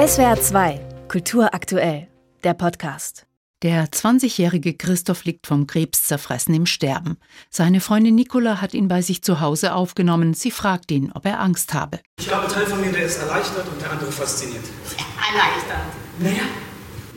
SWR 2, Kultur aktuell, der Podcast. Der 20-jährige Christoph liegt vom Krebs zerfressen im Sterben. Seine Freundin Nicola hat ihn bei sich zu Hause aufgenommen. Sie fragt ihn, ob er Angst habe. Ich glaube, ein Teil von mir, der ist erleichtert und der andere fasziniert. Erleichtert. Naja,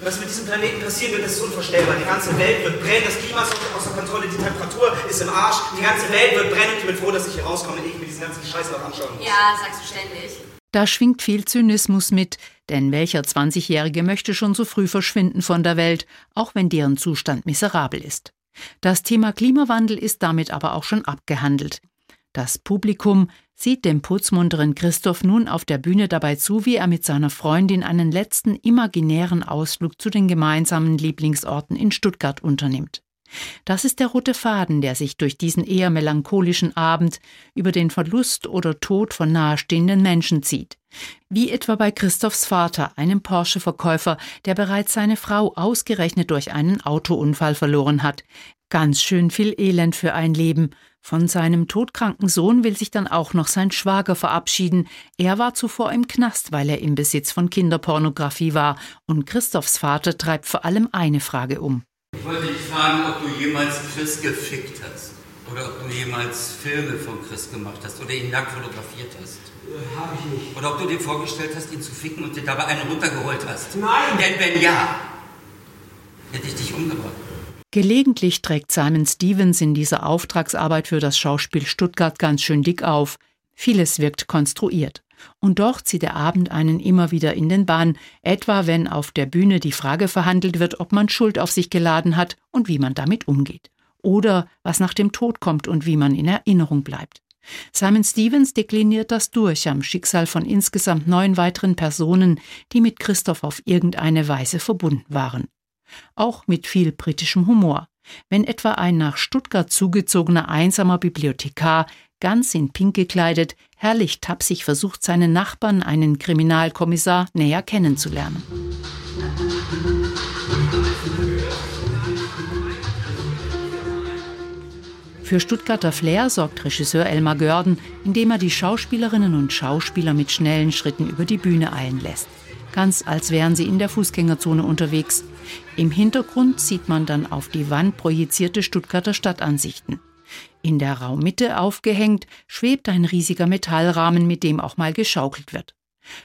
was mit diesem Planeten passieren wird, ist unvorstellbar. Die ganze Welt wird brennen, das Klima ist außer Kontrolle, die Temperatur ist im Arsch, die ganze Welt wird brennen und ich bin froh, dass ich hier rauskomme und ich mir diesen ganzen Scheiß noch anschauen muss. Ja, sagst du ständig. Da schwingt viel Zynismus mit, denn welcher 20-Jährige möchte schon so früh verschwinden von der Welt, auch wenn deren Zustand miserabel ist. Das Thema Klimawandel ist damit aber auch schon abgehandelt. Das Publikum sieht dem putzmunteren Christoph nun auf der Bühne dabei zu, wie er mit seiner Freundin einen letzten imaginären Ausflug zu den gemeinsamen Lieblingsorten in Stuttgart unternimmt. Das ist der rote Faden, der sich durch diesen eher melancholischen Abend über den Verlust oder Tod von nahestehenden Menschen zieht. Wie etwa bei Christophs Vater, einem Porsche-Verkäufer, der bereits seine Frau ausgerechnet durch einen Autounfall verloren hat. Ganz schön viel Elend für ein Leben. Von seinem todkranken Sohn will sich dann auch noch sein Schwager verabschieden. Er war zuvor im Knast, weil er im Besitz von Kinderpornografie war. Und Christophs Vater treibt vor allem eine Frage um. Ich wollte dich fragen, ob du jemals Chris gefickt hast. Oder ob du jemals Filme von Chris gemacht hast oder ihn nackt fotografiert hast. Äh, Habe ich nicht. Oder ob du dir vorgestellt hast, ihn zu ficken und dir dabei einen runtergeholt hast. Nein! Denn wenn ja, hätte ich dich umgebracht. Gelegentlich trägt Simon Stevens in dieser Auftragsarbeit für das Schauspiel Stuttgart ganz schön dick auf. Vieles wirkt konstruiert. Und doch zieht der Abend einen immer wieder in den Bann, etwa wenn auf der Bühne die Frage verhandelt wird, ob man Schuld auf sich geladen hat und wie man damit umgeht. Oder was nach dem Tod kommt und wie man in Erinnerung bleibt. Simon Stevens dekliniert das durch am Schicksal von insgesamt neun weiteren Personen, die mit Christoph auf irgendeine Weise verbunden waren. Auch mit viel britischem Humor. Wenn etwa ein nach Stuttgart zugezogener einsamer Bibliothekar ganz in Pink gekleidet, herrlich tapsig versucht, seinen Nachbarn, einen Kriminalkommissar, näher kennenzulernen. Für Stuttgarter Flair sorgt Regisseur Elmar Görden, indem er die Schauspielerinnen und Schauspieler mit schnellen Schritten über die Bühne eilen lässt. Ganz als wären sie in der Fußgängerzone unterwegs. Im Hintergrund sieht man dann auf die Wand projizierte Stuttgarter Stadtansichten. In der Raummitte aufgehängt schwebt ein riesiger Metallrahmen, mit dem auch mal geschaukelt wird.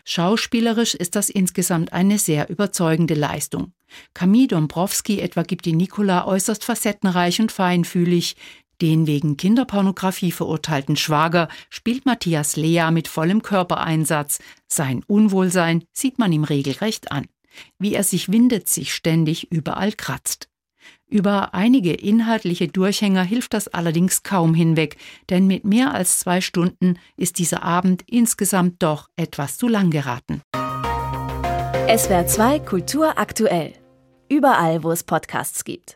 Schauspielerisch ist das insgesamt eine sehr überzeugende Leistung. Camille Dombrowski etwa gibt die Nicola äußerst facettenreich und feinfühlig. Den wegen Kinderpornografie verurteilten Schwager spielt Matthias Lea mit vollem Körpereinsatz. Sein Unwohlsein sieht man ihm regelrecht an. Wie er sich windet, sich ständig überall kratzt. Über einige inhaltliche Durchhänger hilft das allerdings kaum hinweg, denn mit mehr als zwei Stunden ist dieser Abend insgesamt doch etwas zu lang geraten. SWR 2 Kultur aktuell. Überall, wo es Podcasts gibt.